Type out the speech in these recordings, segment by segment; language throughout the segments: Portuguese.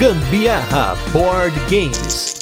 Gambiarra Board Games.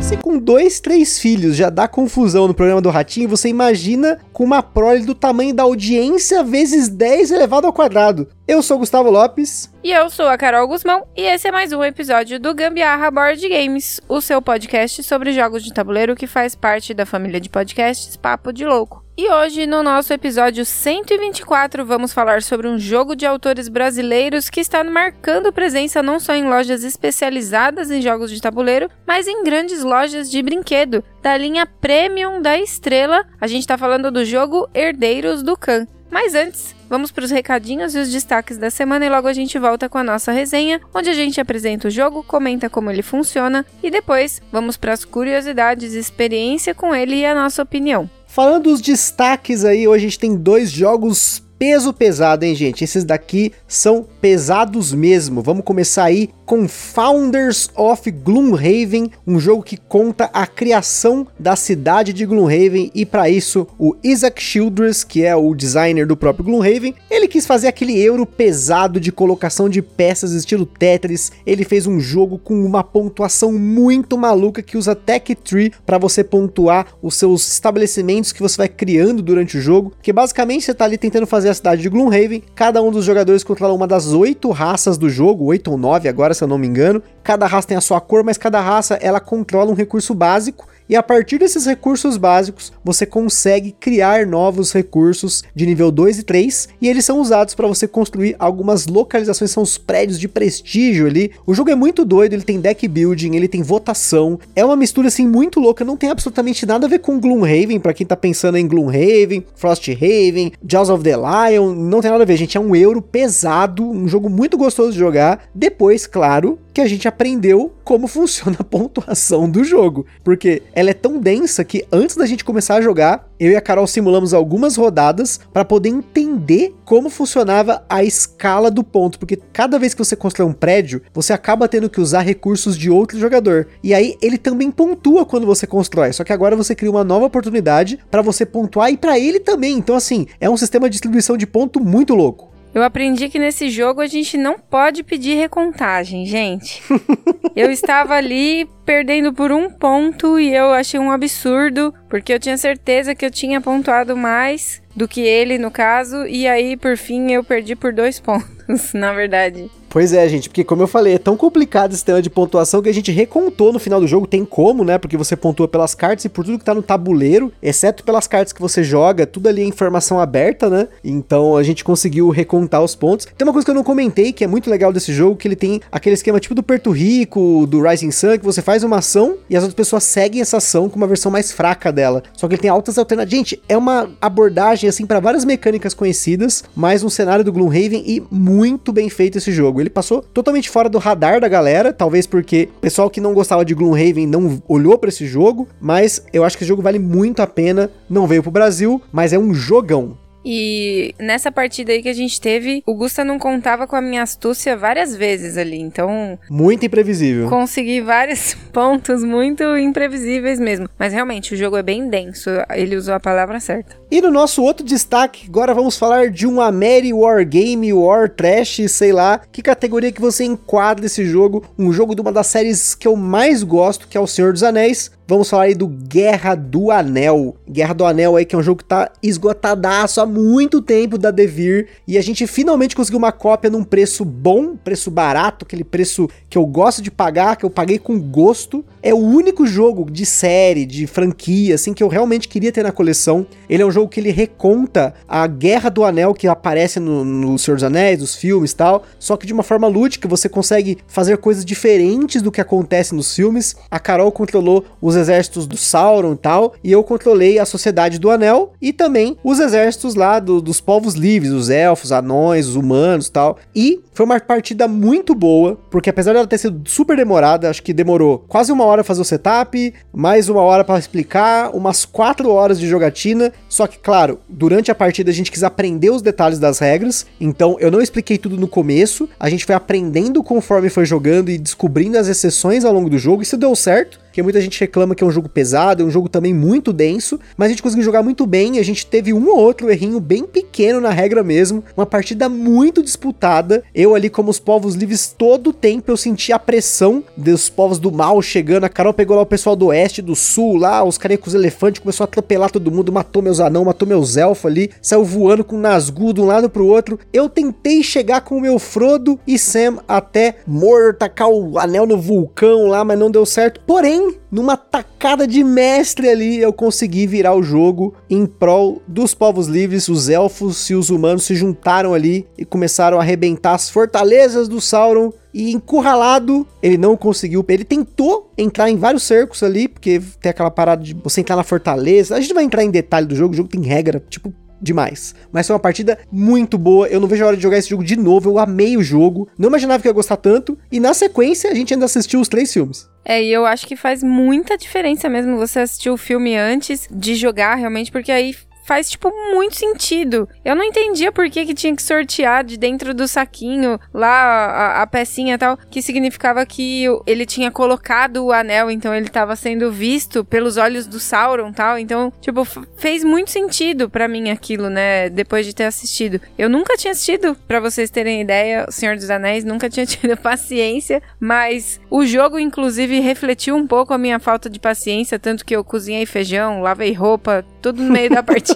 Se com dois, três filhos já dá confusão no programa do Ratinho, você imagina com uma prole do tamanho da audiência vezes 10 elevado ao quadrado. Eu sou Gustavo Lopes. E eu sou a Carol Guzmão, e esse é mais um episódio do Gambiarra Board Games, o seu podcast sobre jogos de tabuleiro que faz parte da família de podcasts Papo de Louco. E hoje, no nosso episódio 124, vamos falar sobre um jogo de autores brasileiros que está marcando presença não só em lojas especializadas em jogos de tabuleiro, mas em grandes lojas de brinquedo, da linha Premium da Estrela. A gente está falando do jogo Herdeiros do Khan. Mas antes, vamos para os recadinhos e os destaques da semana e logo a gente volta com a nossa resenha, onde a gente apresenta o jogo, comenta como ele funciona e depois vamos para as curiosidades, experiência com ele e a nossa opinião. Falando dos destaques aí, hoje a gente tem dois jogos peso pesado, hein, gente? Esses daqui são pesados mesmo. Vamos começar aí com Founders of Gloomhaven, um jogo que conta a criação da cidade de Gloomhaven e para isso o Isaac Childress, que é o designer do próprio Gloomhaven, ele quis fazer aquele euro pesado de colocação de peças estilo Tetris. Ele fez um jogo com uma pontuação muito maluca que usa Tech Tree para você pontuar os seus estabelecimentos que você vai criando durante o jogo, que basicamente você tá ali tentando fazer a cidade de Gloomhaven. Cada um dos jogadores controla uma das oito raças do jogo, oito ou nove agora se eu não me engano. Cada raça tem a sua cor, mas cada raça ela controla um recurso básico e a partir desses recursos básicos, você consegue criar novos recursos de nível 2 e 3, e eles são usados para você construir algumas localizações, são os prédios de prestígio ali. O jogo é muito doido, ele tem deck building, ele tem votação, é uma mistura assim muito louca, não tem absolutamente nada a ver com Gloomhaven, para quem tá pensando em Gloomhaven, Frosthaven, Jaws of the Lion, não tem nada a ver, gente, é um euro pesado, um jogo muito gostoso de jogar. Depois, claro, que a gente aprendeu como funciona a pontuação do jogo, porque ela é tão densa que antes da gente começar a jogar, eu e a Carol simulamos algumas rodadas para poder entender como funcionava a escala do ponto, porque cada vez que você constrói um prédio, você acaba tendo que usar recursos de outro jogador. E aí ele também pontua quando você constrói, só que agora você cria uma nova oportunidade para você pontuar e para ele também. Então assim, é um sistema de distribuição de ponto muito louco. Eu aprendi que nesse jogo a gente não pode pedir recontagem, gente. eu estava ali perdendo por um ponto e eu achei um absurdo, porque eu tinha certeza que eu tinha pontuado mais do que ele, no caso, e aí por fim eu perdi por dois pontos, na verdade. Pois é, gente, porque como eu falei, é tão complicado esse sistema de pontuação que a gente recontou no final do jogo. Tem como, né? Porque você pontua pelas cartas e por tudo que tá no tabuleiro, exceto pelas cartas que você joga, tudo ali é informação aberta, né? Então a gente conseguiu recontar os pontos. Tem uma coisa que eu não comentei que é muito legal desse jogo, que ele tem aquele esquema tipo do Perto Rico, do Rising Sun, que você faz uma ação e as outras pessoas seguem essa ação com uma versão mais fraca dela. Só que ele tem altas alternativas. Gente, é uma abordagem assim para várias mecânicas conhecidas, mas um cenário do Gloomhaven e muito bem feito esse jogo. Ele passou totalmente fora do radar da galera, talvez porque o pessoal que não gostava de Gloomhaven não olhou para esse jogo, mas eu acho que esse jogo vale muito a pena. Não veio pro Brasil, mas é um jogão. E nessa partida aí que a gente teve, o Gusta não contava com a minha astúcia várias vezes ali. Então. Muito imprevisível. Consegui vários pontos muito imprevisíveis mesmo. Mas realmente, o jogo é bem denso. Ele usou a palavra certa. E no nosso outro destaque, agora vamos falar de um Ameri War Game, War Trash, sei lá, que categoria que você enquadra esse jogo, um jogo de uma das séries que eu mais gosto, que é o Senhor dos Anéis. Vamos falar aí do Guerra do Anel. Guerra do Anel aí, que é um jogo que tá esgotadaço há muito tempo da Devir. E a gente finalmente conseguiu uma cópia num preço bom, preço barato, aquele preço que eu gosto de pagar, que eu paguei com gosto. É o único jogo de série, de franquia, assim, que eu realmente queria ter na coleção. Ele é um jogo que ele reconta a Guerra do Anel que aparece no, no Senhor dos Anéis, dos filmes e tal, só que de uma forma lúdica, você consegue fazer coisas diferentes do que acontece nos filmes. A Carol controlou os exércitos do Sauron e tal, e eu controlei a Sociedade do Anel e também os exércitos lá do, dos povos livres, os elfos, anões, os humanos e tal. E foi uma partida muito boa, porque apesar dela ter sido super demorada, acho que demorou quase uma hora fazer o setup, mais uma hora para explicar, umas quatro horas de jogatina. Só que, claro, durante a partida a gente quis aprender os detalhes das regras, então eu não expliquei tudo no começo, a gente foi aprendendo conforme foi jogando e descobrindo as exceções ao longo do jogo, isso deu certo. Porque muita gente reclama que é um jogo pesado, é um jogo também muito denso, mas a gente conseguiu jogar muito bem, a gente teve um ou outro errinho bem pequeno na regra mesmo, uma partida muito disputada. Eu ali como os povos livres todo o tempo eu senti a pressão dos povos do mal chegando. A Carol pegou lá o pessoal do oeste, do sul, lá, os caras com os elefantes, começou a atropelar todo mundo, matou meus anão, matou meus elfos ali, saiu voando com Nazgûl de um lado pro outro. Eu tentei chegar com o meu Frodo e Sam até Mordor, tacar o anel no vulcão lá, mas não deu certo. Porém, numa tacada de mestre ali, eu consegui virar o jogo em prol dos povos livres. Os elfos e os humanos se juntaram ali e começaram a arrebentar as fortalezas do Sauron. E encurralado, ele não conseguiu. Ele tentou entrar em vários cercos ali, porque tem aquela parada de você entrar na fortaleza. A gente vai entrar em detalhe do jogo, o jogo tem regra, tipo, demais. Mas foi uma partida muito boa. Eu não vejo a hora de jogar esse jogo de novo. Eu amei o jogo. Não imaginava que ia gostar tanto. E na sequência, a gente ainda assistiu os três filmes. É, e eu acho que faz muita diferença mesmo você assistir o filme antes de jogar, realmente, porque aí faz, tipo, muito sentido. Eu não entendia por que, que tinha que sortear de dentro do saquinho lá a, a pecinha e tal, que significava que ele tinha colocado o anel, então ele estava sendo visto pelos olhos do Sauron tal. Então, tipo, fez muito sentido para mim aquilo, né? Depois de ter assistido. Eu nunca tinha assistido, para vocês terem ideia, O Senhor dos Anéis, nunca tinha tido paciência, mas o jogo, inclusive, refletiu um pouco a minha falta de paciência, tanto que eu cozinhei feijão, lavei roupa, tudo no meio da partida.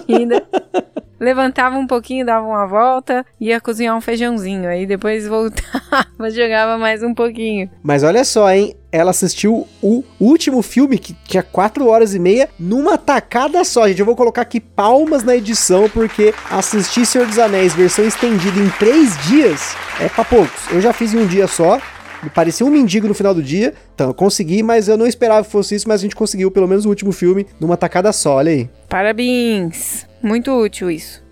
Levantava um pouquinho, dava uma volta, ia cozinhar um feijãozinho. Aí depois voltava, jogava mais um pouquinho. Mas olha só, hein? Ela assistiu o último filme, que tinha 4 horas e meia, numa tacada só. Gente, eu vou colocar aqui palmas na edição, porque assistir Senhor dos Anéis, versão estendida em 3 dias, é pra poucos. Eu já fiz em um dia só, me parecia um mendigo no final do dia. Então, eu consegui, mas eu não esperava que fosse isso, mas a gente conseguiu pelo menos o último filme numa tacada só, olha aí. Parabéns! Muito útil isso.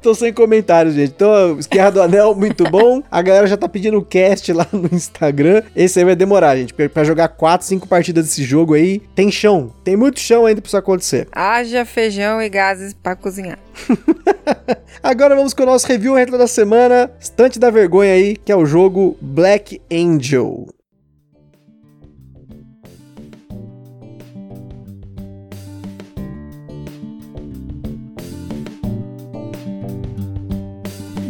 Tô sem comentários, gente. Então, Esquerra do Anel, muito bom. A galera já tá pedindo cast lá no Instagram. Esse aí vai demorar, gente. Pra jogar 4, 5 partidas desse jogo aí, tem chão. Tem muito chão ainda pra isso acontecer. Haja feijão e gases pra cozinhar. Agora vamos com o nosso review retro da semana. Estante da vergonha aí, que é o jogo Black Angel.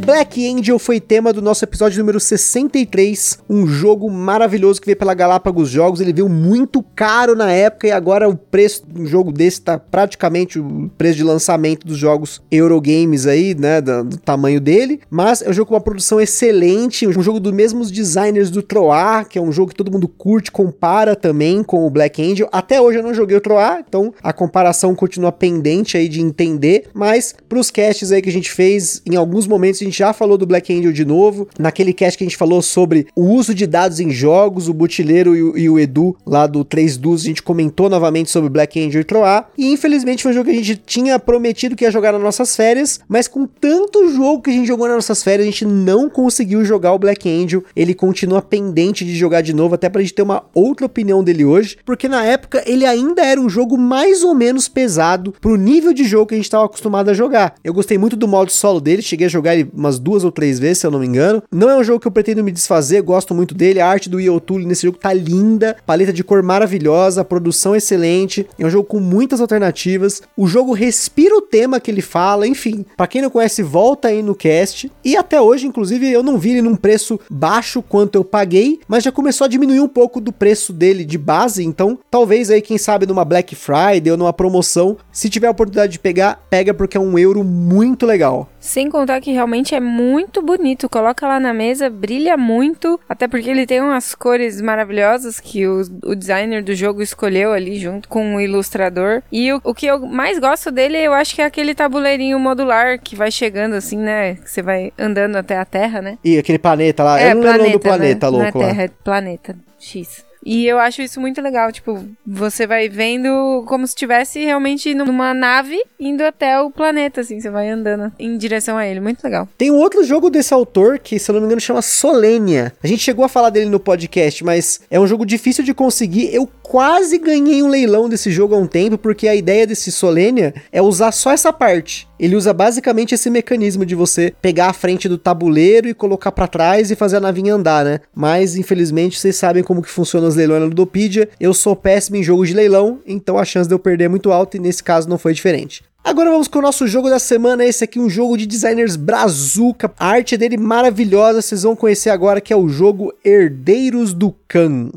Black Angel foi tema do nosso episódio número 63, um jogo maravilhoso que veio pela Galápagos Jogos. Ele veio muito caro na época e agora o preço de um jogo desse tá praticamente o preço de lançamento dos jogos Eurogames aí, né, do, do tamanho dele. Mas é um jogo com uma produção excelente, um jogo dos mesmos designers do Troar, que é um jogo que todo mundo curte, compara também com o Black Angel. Até hoje eu não joguei o Troar, então a comparação continua pendente aí de entender, mas pros casts aí que a gente fez, em alguns momentos a gente já falou do Black Angel de novo. Naquele cast que a gente falou sobre o uso de dados em jogos, o Butileiro e o, e o Edu lá do 3 Dus, a gente comentou novamente sobre Black Angel e Troar. E infelizmente foi um jogo que a gente tinha prometido que ia jogar nas nossas férias, mas com tanto jogo que a gente jogou nas nossas férias, a gente não conseguiu jogar o Black Angel. Ele continua pendente de jogar de novo, até pra gente ter uma outra opinião dele hoje, porque na época ele ainda era um jogo mais ou menos pesado pro nível de jogo que a gente estava acostumado a jogar. Eu gostei muito do modo solo dele, cheguei a jogar ele umas duas ou três vezes, se eu não me engano. Não é um jogo que eu pretendo me desfazer, gosto muito dele. A arte do Yotuli nesse jogo tá linda, paleta de cor maravilhosa, produção excelente. É um jogo com muitas alternativas. O jogo respira o tema que ele fala, enfim. Para quem não conhece, volta aí no cast. E até hoje, inclusive, eu não vi ele num preço baixo quanto eu paguei, mas já começou a diminuir um pouco do preço dele de base. Então, talvez aí, quem sabe, numa Black Friday ou numa promoção, se tiver a oportunidade de pegar, pega porque é um euro muito legal. Sem contar que realmente é muito bonito. Coloca lá na mesa, brilha muito. Até porque ele tem umas cores maravilhosas que o, o designer do jogo escolheu ali junto com o ilustrador. E o, o que eu mais gosto dele, eu acho que é aquele tabuleirinho modular que vai chegando assim, né? Que você vai andando até a Terra, né? E aquele planeta lá. É, eu não planeta, lembro do planeta né? louco é Terra, lá. É planeta X. E eu acho isso muito legal, tipo, você vai vendo como se estivesse realmente numa nave indo até o planeta, assim, você vai andando em direção a ele, muito legal. Tem um outro jogo desse autor que, se eu não me engano, chama Solenia. A gente chegou a falar dele no podcast, mas é um jogo difícil de conseguir. Eu quase ganhei um leilão desse jogo há um tempo, porque a ideia desse Solenia é usar só essa parte. Ele usa basicamente esse mecanismo de você pegar a frente do tabuleiro e colocar para trás e fazer a navinha andar, né? Mas infelizmente vocês sabem como que funciona os leilões na Ludopedia. Eu sou péssimo em jogos de leilão, então a chance de eu perder é muito alta e nesse caso não foi diferente. Agora vamos com o nosso jogo da semana, esse aqui um jogo de designers brazuca, a arte dele maravilhosa, vocês vão conhecer agora que é o jogo Herdeiros do Khan.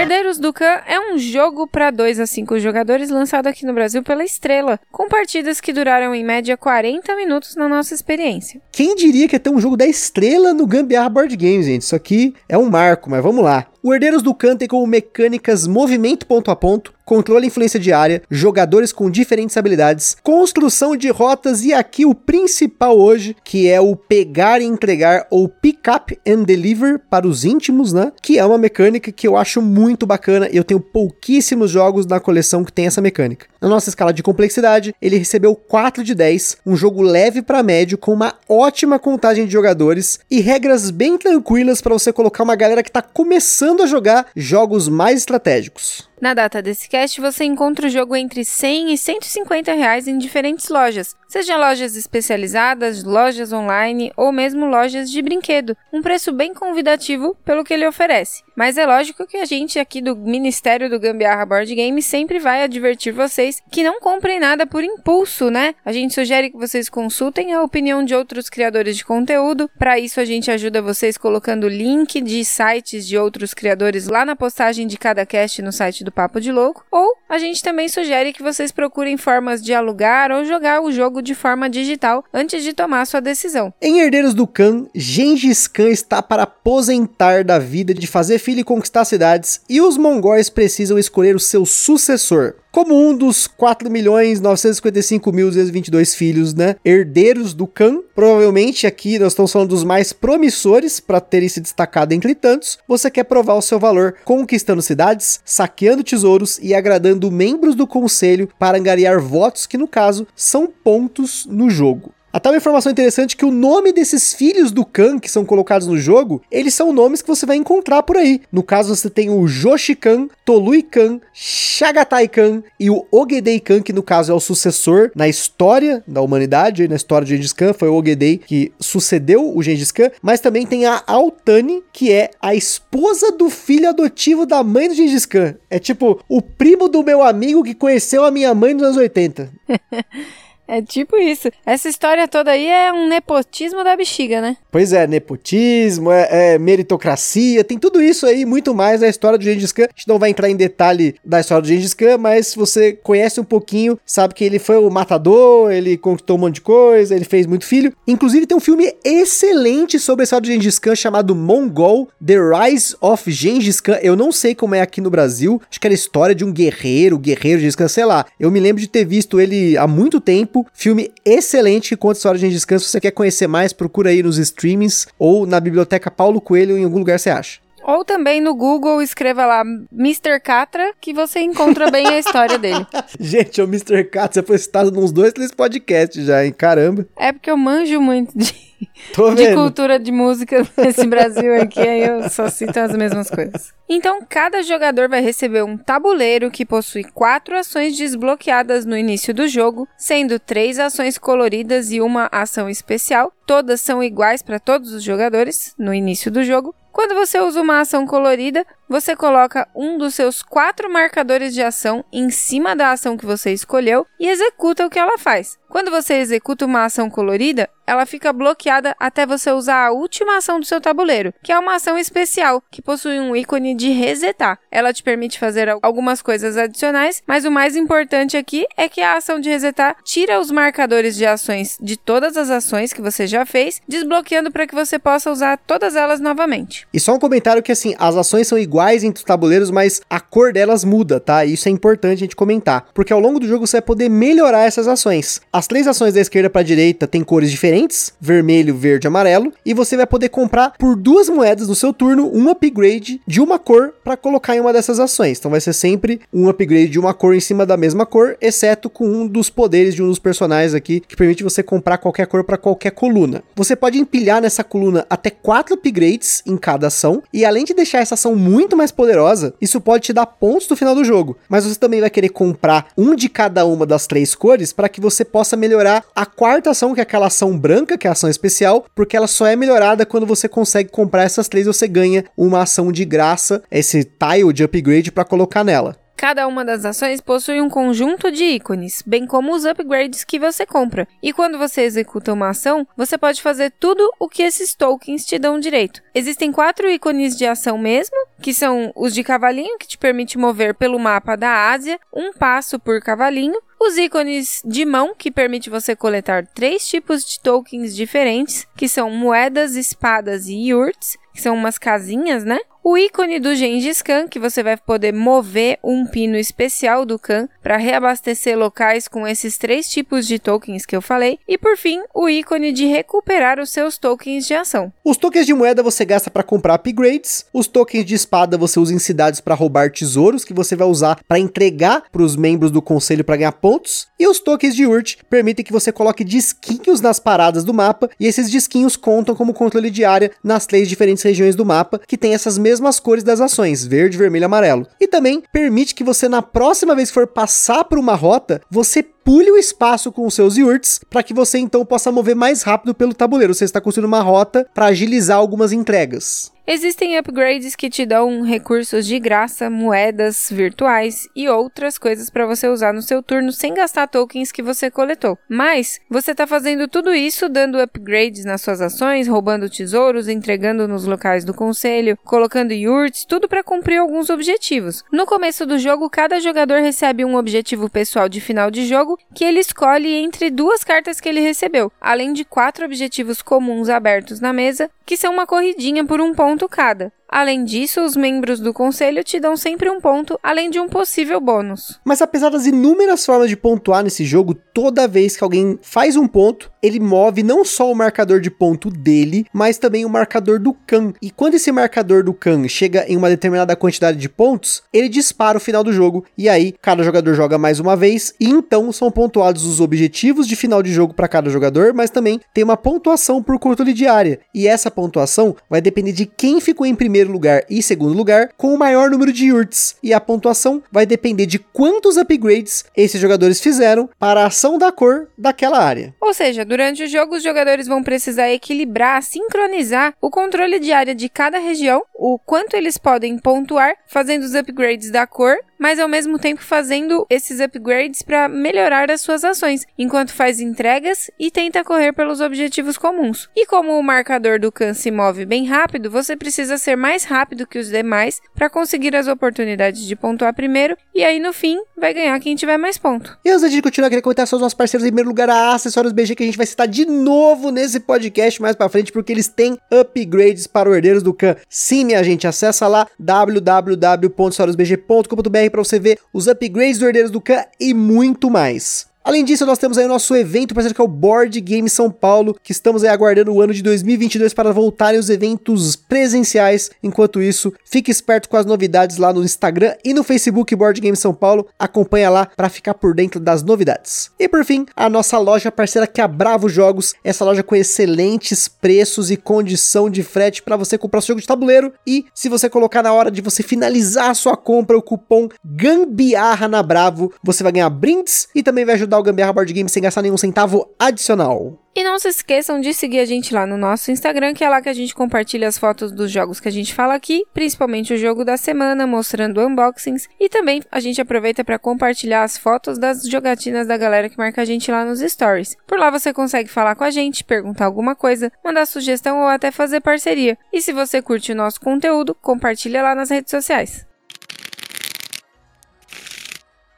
Herdeiros do Khan é um jogo para 2 a 5 jogadores lançado aqui no Brasil pela Estrela, com partidas que duraram em média 40 minutos na nossa experiência. Quem diria que ia ter um jogo da Estrela no Gambiarra Board Games, gente? Isso aqui é um marco, mas vamos lá. O Herdeiros do Khan tem como mecânicas movimento ponto a ponto, controle e influência de área, jogadores com diferentes habilidades, construção de rotas e aqui o principal hoje, que é o pegar e entregar ou pick up and deliver para os íntimos, né? Que é uma mecânica que eu acho muito bacana e eu tenho pouquíssimos jogos na coleção que tem essa mecânica. Na nossa escala de complexidade, ele recebeu 4 de 10, um jogo leve para médio com uma ótima contagem de jogadores e regras bem tranquilas para você colocar uma galera que está começando a jogar jogos mais estratégicos. Na data desse cast, você encontra o jogo entre 100 e 150 reais em diferentes lojas, seja lojas especializadas, lojas online ou mesmo lojas de brinquedo. Um preço bem convidativo pelo que ele oferece. Mas é lógico que a gente aqui do Ministério do Gambiarra Board Game sempre vai advertir vocês que não comprem nada por impulso, né? A gente sugere que vocês consultem a opinião de outros criadores de conteúdo. Para isso, a gente ajuda vocês colocando link de sites de outros criadores lá na postagem de cada cast no site do do Papo de Louco, ou a gente também sugere que vocês procurem formas de alugar ou jogar o jogo de forma digital antes de tomar sua decisão. Em Herdeiros do Khan, Gengis Khan está para aposentar da vida de fazer filho e conquistar cidades, e os mongóis precisam escolher o seu sucessor como um dos 4.955.222 filhos, né, herdeiros do Khan. Provavelmente aqui nós estamos falando dos mais promissores para terem se destacado entre tantos. Você quer provar o seu valor conquistando cidades, saqueando tesouros e agradando membros do conselho para angariar votos que no caso são pontos no jogo. Até uma informação interessante que o nome desses filhos do Khan que são colocados no jogo, eles são nomes que você vai encontrar por aí. No caso, você tem o Joshi Khan, Tolui Khan, Chagatai Khan e o Ogedei Khan, que no caso é o sucessor na história da humanidade, na história de Gengis Khan, foi o Ogedei que sucedeu o Gengis Khan, mas também tem a Altani, que é a esposa do filho adotivo da mãe do Gengis Khan. É tipo o primo do meu amigo que conheceu a minha mãe nos anos 80. É tipo isso. Essa história toda aí é um nepotismo da bexiga, né? Pois é, nepotismo, é, é meritocracia, tem tudo isso aí, muito mais na história do Gengis Khan. A gente não vai entrar em detalhe da história do Gengis Khan, mas se você conhece um pouquinho, sabe que ele foi o matador, ele conquistou um monte de coisa, ele fez muito filho. Inclusive tem um filme excelente sobre a história do Gengis Khan chamado Mongol, The Rise of Gengis Khan. Eu não sei como é aqui no Brasil, acho que era a história de um guerreiro, guerreiro Gengis Khan, sei lá. Eu me lembro de ter visto ele há muito tempo, Filme excelente que conta história de Gengis Khan. Se você quer conhecer mais, procura aí nos streamings ou na biblioteca Paulo Coelho, em algum lugar você acha. Ou também no Google escreva lá Mr. Catra, que você encontra bem a história dele. Gente, o Mr. Catra, foi citado nos dois, três podcasts já, hein? Caramba. É porque eu manjo muito de Tô de cultura de música nesse Brasil aqui, aí eu só cito as mesmas coisas. Então, cada jogador vai receber um tabuleiro que possui quatro ações desbloqueadas no início do jogo, sendo três ações coloridas e uma ação especial. Todas são iguais para todos os jogadores no início do jogo. Quando você usa uma ação colorida, você coloca um dos seus quatro marcadores de ação em cima da ação que você escolheu e executa o que ela faz. Quando você executa uma ação colorida, ela fica bloqueada até você usar a última ação do seu tabuleiro, que é uma ação especial que possui um ícone de resetar. Ela te permite fazer algumas coisas adicionais, mas o mais importante aqui é que a ação de resetar tira os marcadores de ações de todas as ações que você já fez, desbloqueando para que você possa usar todas elas novamente. E só um comentário que assim, as ações são iguais entre os tabuleiros, mas a cor delas muda, tá? Isso é importante a gente comentar, porque ao longo do jogo você vai poder melhorar essas ações. As três ações da esquerda para a direita têm cores diferentes diferentes, vermelho, verde, amarelo, e você vai poder comprar por duas moedas no seu turno um upgrade de uma cor para colocar em uma dessas ações. Então vai ser sempre um upgrade de uma cor em cima da mesma cor, exceto com um dos poderes de um dos personagens aqui que permite você comprar qualquer cor para qualquer coluna. Você pode empilhar nessa coluna até quatro upgrades em cada ação, e além de deixar essa ação muito mais poderosa, isso pode te dar pontos no final do jogo. Mas você também vai querer comprar um de cada uma das três cores para que você possa melhorar a quarta ação, que é aquela ação branca, que é a ação especial, porque ela só é melhorada quando você consegue comprar essas três, você ganha uma ação de graça, esse tile de upgrade para colocar nela. Cada uma das ações possui um conjunto de ícones, bem como os upgrades que você compra. E quando você executa uma ação, você pode fazer tudo o que esses tokens te dão direito. Existem quatro ícones de ação mesmo, que são os de cavalinho, que te permite mover pelo mapa da Ásia, um passo por cavalinho, os ícones de mão, que permite você coletar três tipos de tokens diferentes, que são moedas, espadas e yurts, que são umas casinhas, né? O ícone do Gengis Khan, que você vai poder mover um pino especial do Khan para reabastecer locais com esses três tipos de tokens que eu falei. E por fim, o ícone de recuperar os seus tokens de ação. Os tokens de moeda você gasta para comprar upgrades, os tokens de espada você usa em cidades para roubar tesouros que você vai usar para entregar para os membros do conselho para ganhar pontos, e os tokens de Urt permitem que você coloque disquinhos nas paradas do mapa, e esses disquinhos contam como controle de área nas três diferentes regiões do mapa que tem essas mesmas cores das ações, verde, vermelho e amarelo. E também permite que você, na próxima vez que for passar por uma rota, você pule o espaço com os seus yurts para que você então possa mover mais rápido pelo tabuleiro. Você está construindo uma rota para agilizar algumas entregas. Existem upgrades que te dão recursos de graça, moedas virtuais e outras coisas para você usar no seu turno sem gastar tokens que você coletou. Mas você está fazendo tudo isso dando upgrades nas suas ações, roubando tesouros, entregando nos locais do conselho, colocando yurts, tudo para cumprir alguns objetivos. No começo do jogo, cada jogador recebe um objetivo pessoal de final de jogo que ele escolhe entre duas cartas que ele recebeu, além de quatro objetivos comuns abertos na mesa, que são uma corridinha por um ponto cada. Além disso, os membros do conselho te dão sempre um ponto, além de um possível bônus. Mas apesar das inúmeras formas de pontuar nesse jogo, toda vez que alguém faz um ponto, ele move não só o marcador de ponto dele, mas também o marcador do Khan. E quando esse marcador do Khan chega em uma determinada quantidade de pontos, ele dispara o final do jogo. E aí, cada jogador joga mais uma vez, e então são pontuados os objetivos de final de jogo para cada jogador, mas também tem uma pontuação por controle de área. E essa pontuação vai depender de quem ficou em primeiro primeiro lugar e segundo lugar com o maior número de yurts, e a pontuação vai depender de quantos upgrades esses jogadores fizeram para a ação da cor daquela área. Ou seja, durante o jogo os jogadores vão precisar equilibrar, sincronizar o controle de área de cada região, o quanto eles podem pontuar fazendo os upgrades da cor mas ao mesmo tempo fazendo esses upgrades para melhorar as suas ações, enquanto faz entregas e tenta correr pelos objetivos comuns. E como o marcador do Khan se move bem rápido, você precisa ser mais rápido que os demais para conseguir as oportunidades de pontuar primeiro, e aí no fim vai ganhar quem tiver mais ponto. E antes de continuar, queria comentar só os nossos parceiros em primeiro lugar, a Acessórios BG, que a gente vai citar de novo nesse podcast mais para frente, porque eles têm upgrades para os herdeiros do Khan. Sim, minha gente, acessa lá www.acessoriosbg.com.br para você ver os upgrades do Herdeiros do Khan e muito mais. Além disso, nós temos aí o nosso evento parceiro que é o Board Game São Paulo, que estamos aí aguardando o ano de 2022 para voltarem os eventos presenciais. Enquanto isso, fique esperto com as novidades lá no Instagram e no Facebook Board Game São Paulo. Acompanha lá para ficar por dentro das novidades. E por fim, a nossa loja parceira que é a Bravo Jogos, essa loja com excelentes preços e condição de frete para você comprar seu jogo de tabuleiro e se você colocar na hora de você finalizar a sua compra o cupom GAMBIARRA na Bravo, você vai ganhar brindes e também vai ajudar o Gambiarra Board Game sem gastar nenhum centavo adicional. E não se esqueçam de seguir a gente lá no nosso Instagram, que é lá que a gente compartilha as fotos dos jogos que a gente fala aqui, principalmente o jogo da semana, mostrando unboxings. E também a gente aproveita para compartilhar as fotos das jogatinas da galera que marca a gente lá nos stories. Por lá você consegue falar com a gente, perguntar alguma coisa, mandar sugestão ou até fazer parceria. E se você curte o nosso conteúdo, compartilha lá nas redes sociais.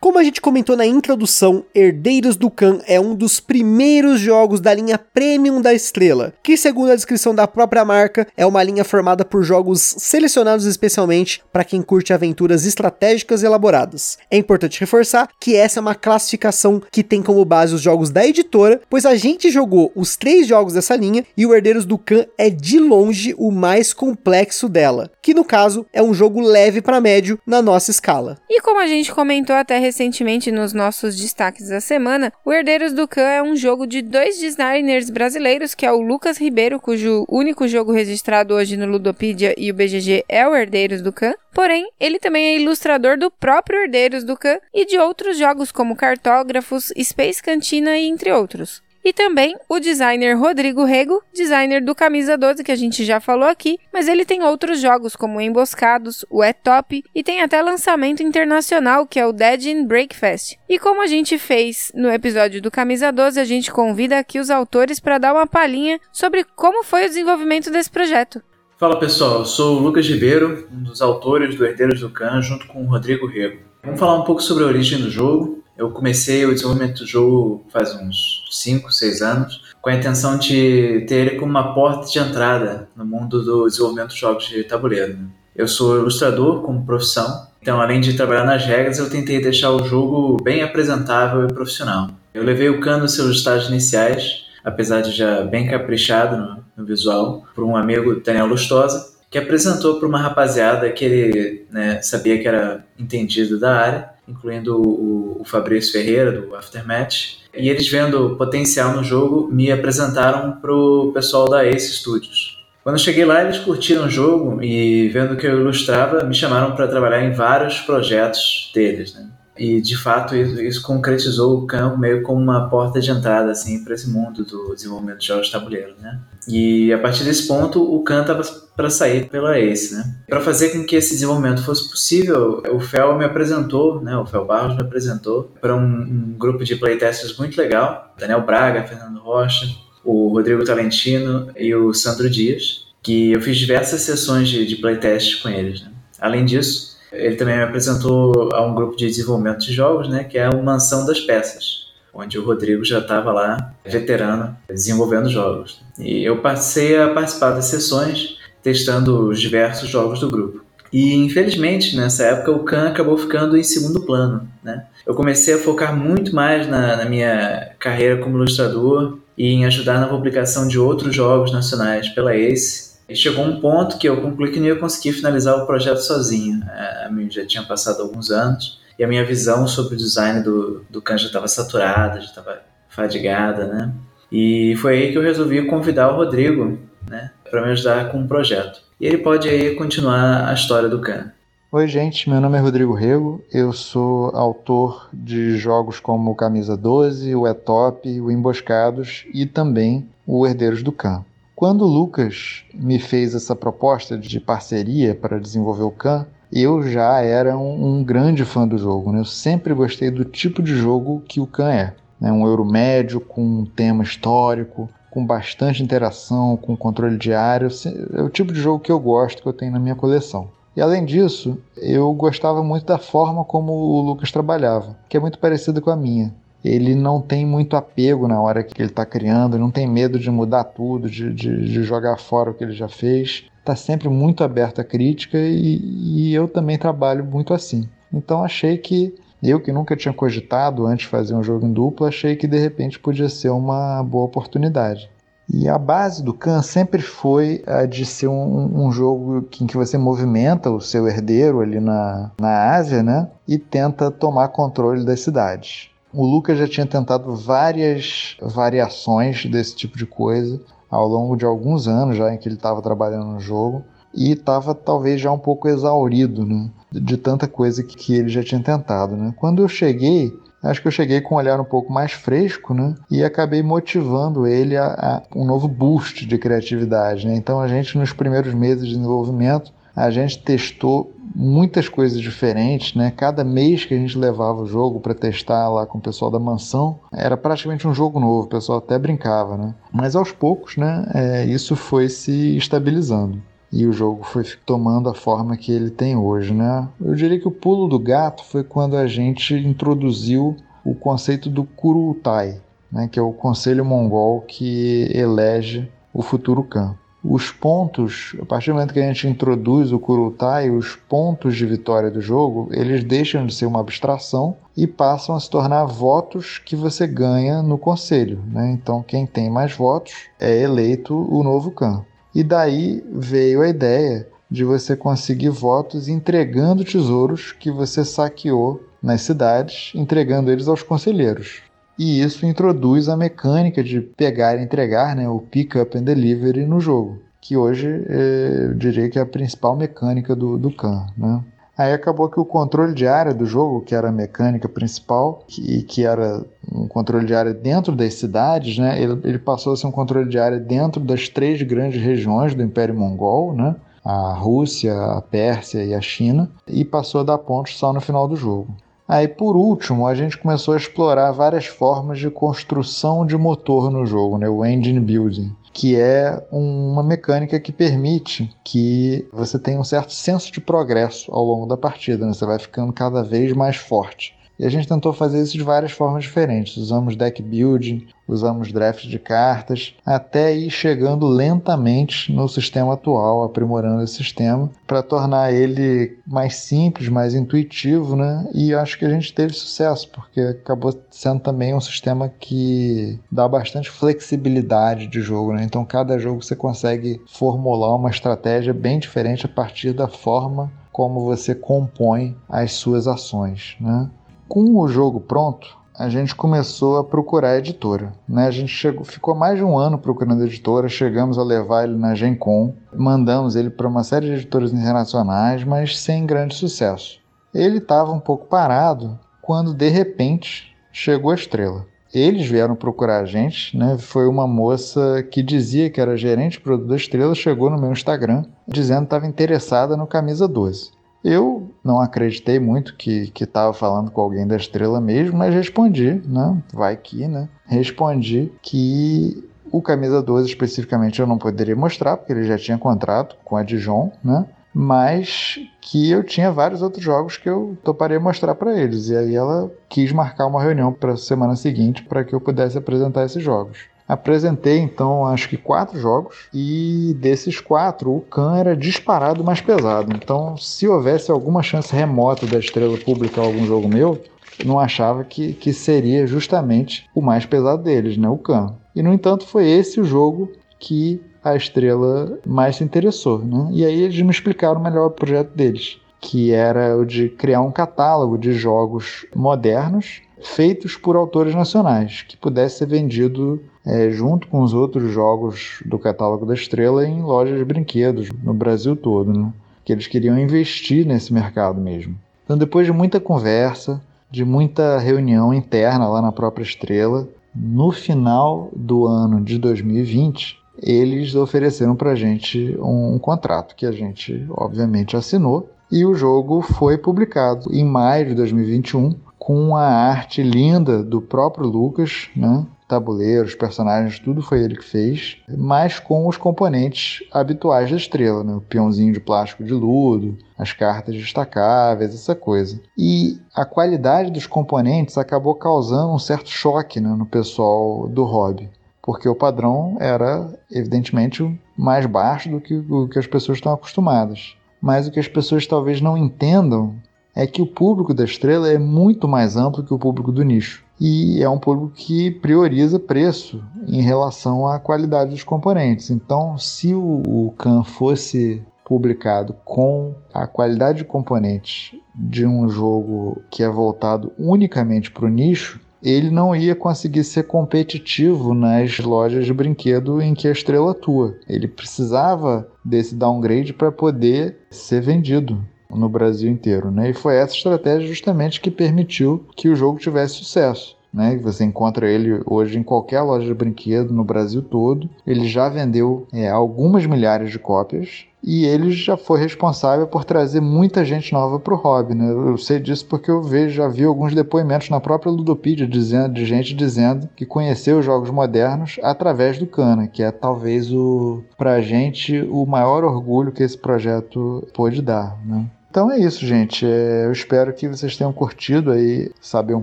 Como a gente comentou na introdução, Herdeiros do Khan é um dos primeiros jogos da linha Premium da Estrela, que segundo a descrição da própria marca, é uma linha formada por jogos selecionados especialmente para quem curte aventuras estratégicas elaboradas. É importante reforçar que essa é uma classificação que tem como base os jogos da editora, pois a gente jogou os três jogos dessa linha e o Herdeiros do Khan é de longe o mais complexo dela, que no caso é um jogo leve para médio na nossa escala. E como a gente comentou até recentemente nos nossos destaques da semana, o Herdeiros do Khan é um jogo de dois designers brasileiros, que é o Lucas Ribeiro, cujo único jogo registrado hoje no Ludopedia e o BGG é o Herdeiros do Khan. Porém, ele também é ilustrador do próprio Herdeiros do Khan e de outros jogos como Cartógrafos, Space Cantina e entre outros. E também o designer Rodrigo Rego, designer do Camisa 12, que a gente já falou aqui, mas ele tem outros jogos como Emboscados, o É Top e tem até lançamento internacional que é o Dead in Breakfast. E como a gente fez no episódio do Camisa 12, a gente convida aqui os autores para dar uma palhinha sobre como foi o desenvolvimento desse projeto. Fala pessoal, eu sou o Lucas Ribeiro, um dos autores do Herdeiros do Khan, junto com o Rodrigo Rego. Vamos falar um pouco sobre a origem do jogo, eu comecei o desenvolvimento do jogo faz uns 5, 6 anos, com a intenção de ter ele como uma porta de entrada no mundo do desenvolvimento de jogos de tabuleiro. Né? Eu sou ilustrador como profissão, então além de trabalhar nas regras, eu tentei deixar o jogo bem apresentável e profissional. Eu levei o cano nos seus estágios iniciais, apesar de já bem caprichado no, no visual, por um amigo, Daniel Lustosa, que apresentou para uma rapaziada que ele né, sabia que era entendido da área incluindo o, o Fabrício Ferreira, do Aftermatch. E eles vendo potencial no jogo, me apresentaram pro pessoal da Ace Studios. Quando eu cheguei lá, eles curtiram o jogo e, vendo que eu ilustrava, me chamaram para trabalhar em vários projetos deles. Né? E de fato isso, isso, concretizou o campo meio como uma porta de entrada assim para esse mundo do desenvolvimento de jogos de tabuleiro, né? E a partir desse ponto o Khan estava para sair pela Ace, né? Para fazer com que esse desenvolvimento fosse possível, o Fel me apresentou, né? O Fel Barros me apresentou para um, um, grupo de playtesters muito legal, Daniel Braga, Fernando Rocha, o Rodrigo Talentino e o Sandro Dias, que eu fiz diversas sessões de, de playtest com eles. Né? Além disso ele também me apresentou a um grupo de desenvolvimento de jogos, né, que é o Mansão das Peças, onde o Rodrigo já estava lá, veterano, desenvolvendo jogos. E eu passei a participar das sessões, testando os diversos jogos do grupo. E infelizmente, nessa época, o Khan acabou ficando em segundo plano. Né? Eu comecei a focar muito mais na, na minha carreira como ilustrador e em ajudar na publicação de outros jogos nacionais pela Ace e chegou um ponto que eu concluí que não ia conseguir finalizar o projeto sozinho. É, a mim já tinha passado alguns anos e a minha visão sobre o design do, do Khan já estava saturada, já estava fadigada, né? E foi aí que eu resolvi convidar o Rodrigo, né, para me ajudar com o projeto. E ele pode aí continuar a história do Khan. Oi, gente, meu nome é Rodrigo Rego, eu sou autor de jogos como Camisa 12, o Etop, o Emboscados e também o Herdeiros do Khan. Quando o Lucas me fez essa proposta de parceria para desenvolver o Khan, eu já era um, um grande fã do jogo. Né? Eu sempre gostei do tipo de jogo que o Khan é. Né? Um euro médio com um tema histórico, com bastante interação, com controle diário. É o tipo de jogo que eu gosto, que eu tenho na minha coleção. E além disso, eu gostava muito da forma como o Lucas trabalhava, que é muito parecida com a minha ele não tem muito apego na hora que ele está criando, não tem medo de mudar tudo, de, de, de, jogar fora o que ele já fez. Está sempre muito aberto à crítica e, e eu também trabalho muito assim. Então achei que eu que nunca tinha cogitado antes fazer um jogo em dupla, achei que de repente podia ser uma boa oportunidade. E a base do Khan sempre foi a de ser um, um jogo em que você movimenta o seu herdeiro ali na, na Ásia, né? E tenta tomar controle das cidades. O Lucas já tinha tentado várias variações desse tipo de coisa ao longo de alguns anos já em que ele estava trabalhando no jogo e estava talvez já um pouco exaurido né, de tanta coisa que ele já tinha tentado. Né. Quando eu cheguei, acho que eu cheguei com um olhar um pouco mais fresco né, e acabei motivando ele a, a um novo boost de criatividade. Né. Então a gente nos primeiros meses de desenvolvimento a gente testou muitas coisas diferentes, né? Cada mês que a gente levava o jogo para testar lá com o pessoal da mansão, era praticamente um jogo novo, o pessoal até brincava, né? Mas aos poucos, né, é, isso foi se estabilizando. e o jogo foi tomando a forma que ele tem hoje, né? Eu diria que o pulo do gato foi quando a gente introduziu o conceito do Kurultai, né, que é o conselho mongol que elege o futuro Khan. Os pontos, a partir do momento que a gente introduz o Kurultai, os pontos de vitória do jogo, eles deixam de ser uma abstração e passam a se tornar votos que você ganha no conselho. Né? Então, quem tem mais votos é eleito o novo Khan. E daí veio a ideia de você conseguir votos entregando tesouros que você saqueou nas cidades, entregando eles aos conselheiros. E isso introduz a mecânica de pegar e entregar, né, o pick up and delivery no jogo, que hoje é, eu diria que é a principal mecânica do, do Khan. Né? Aí acabou que o controle de área do jogo, que era a mecânica principal, e que, era um controle de área dentro das cidades, né? Ele, ele, passou a ser um controle de área dentro das três grandes regiões do Império Mongol, né? A Rússia, a Pérsia e a China, e passou a dar pontos só no final do jogo. Aí, por último, a gente começou a explorar várias formas de construção de motor no jogo, né? o engine building, que é uma mecânica que permite que você tenha um certo senso de progresso ao longo da partida, né? você vai ficando cada vez mais forte. E a gente tentou fazer isso de várias formas diferentes. Usamos deck building, usamos draft de cartas, até ir chegando lentamente no sistema atual, aprimorando esse sistema, para tornar ele mais simples, mais intuitivo, né? E acho que a gente teve sucesso, porque acabou sendo também um sistema que dá bastante flexibilidade de jogo, né? Então cada jogo você consegue formular uma estratégia bem diferente a partir da forma como você compõe as suas ações, né? Com o jogo pronto, a gente começou a procurar a editora. Né? A gente chegou, ficou mais de um ano procurando a editora, chegamos a levar ele na Gencom, mandamos ele para uma série de editoras internacionais, mas sem grande sucesso. Ele estava um pouco parado quando de repente chegou a estrela. Eles vieram procurar a gente, né? Foi uma moça que dizia que era gerente produto da Estrela, chegou no meu Instagram dizendo que estava interessada no camisa 12. Eu não acreditei muito que estava falando com alguém da estrela mesmo, mas respondi, né? Vai que, né? Respondi que o camisa 12 especificamente eu não poderia mostrar, porque ele já tinha contrato com a Dijon, né? Mas que eu tinha vários outros jogos que eu toparia mostrar para eles. E aí ela quis marcar uma reunião para a semana seguinte para que eu pudesse apresentar esses jogos. Apresentei então acho que quatro jogos e desses quatro o Khan era disparado mais pesado. Então, se houvesse alguma chance remota da Estrela publicar algum jogo meu, não achava que, que seria justamente o mais pesado deles, né? O Khan. E no entanto, foi esse o jogo que a Estrela mais se interessou, né? E aí eles me explicaram melhor o projeto deles, que era o de criar um catálogo de jogos modernos feitos por autores nacionais, que pudesse ser vendido é, junto com os outros jogos do catálogo da Estrela em lojas de brinquedos no Brasil todo, né? que eles queriam investir nesse mercado mesmo. Então, depois de muita conversa, de muita reunião interna lá na própria Estrela, no final do ano de 2020, eles ofereceram para a gente um, um contrato que a gente, obviamente, assinou e o jogo foi publicado em maio de 2021 com a arte linda do próprio Lucas, né? tabuleiros, personagens, tudo foi ele que fez, mas com os componentes habituais da estrela, né? o peãozinho de plástico de ludo, as cartas destacáveis, essa coisa. E a qualidade dos componentes acabou causando um certo choque né, no pessoal do hobby, porque o padrão era, evidentemente, mais baixo do que o que as pessoas estão acostumadas. Mas o que as pessoas talvez não entendam é que o público da estrela é muito mais amplo que o público do nicho. E é um público que prioriza preço em relação à qualidade dos componentes. Então, se o, Khan fosse publicado com a qualidade de componentes de um jogo que é voltado unicamente para o nicho, ele não ia conseguir ser competitivo nas lojas de brinquedo em que a estrela atua. Ele precisava desse downgrade para poder ser vendido no Brasil inteiro. Né? E foi essa estratégia justamente que permitiu que o jogo tivesse sucesso. né? Você encontra ele hoje em qualquer loja de brinquedo no Brasil todo. Ele já vendeu é, algumas milhares de cópias e ele já foi responsável por trazer muita gente nova para o hobby, né? Eu sei disso porque eu vejo, já vi alguns depoimentos na própria Ludopedia dizendo, de gente dizendo que conheceu os jogos modernos através do Cana, que é talvez o, pra gente, o maior orgulho que esse projeto pôde dar, né? Então é isso, gente. É, eu espero que vocês tenham curtido aí saber um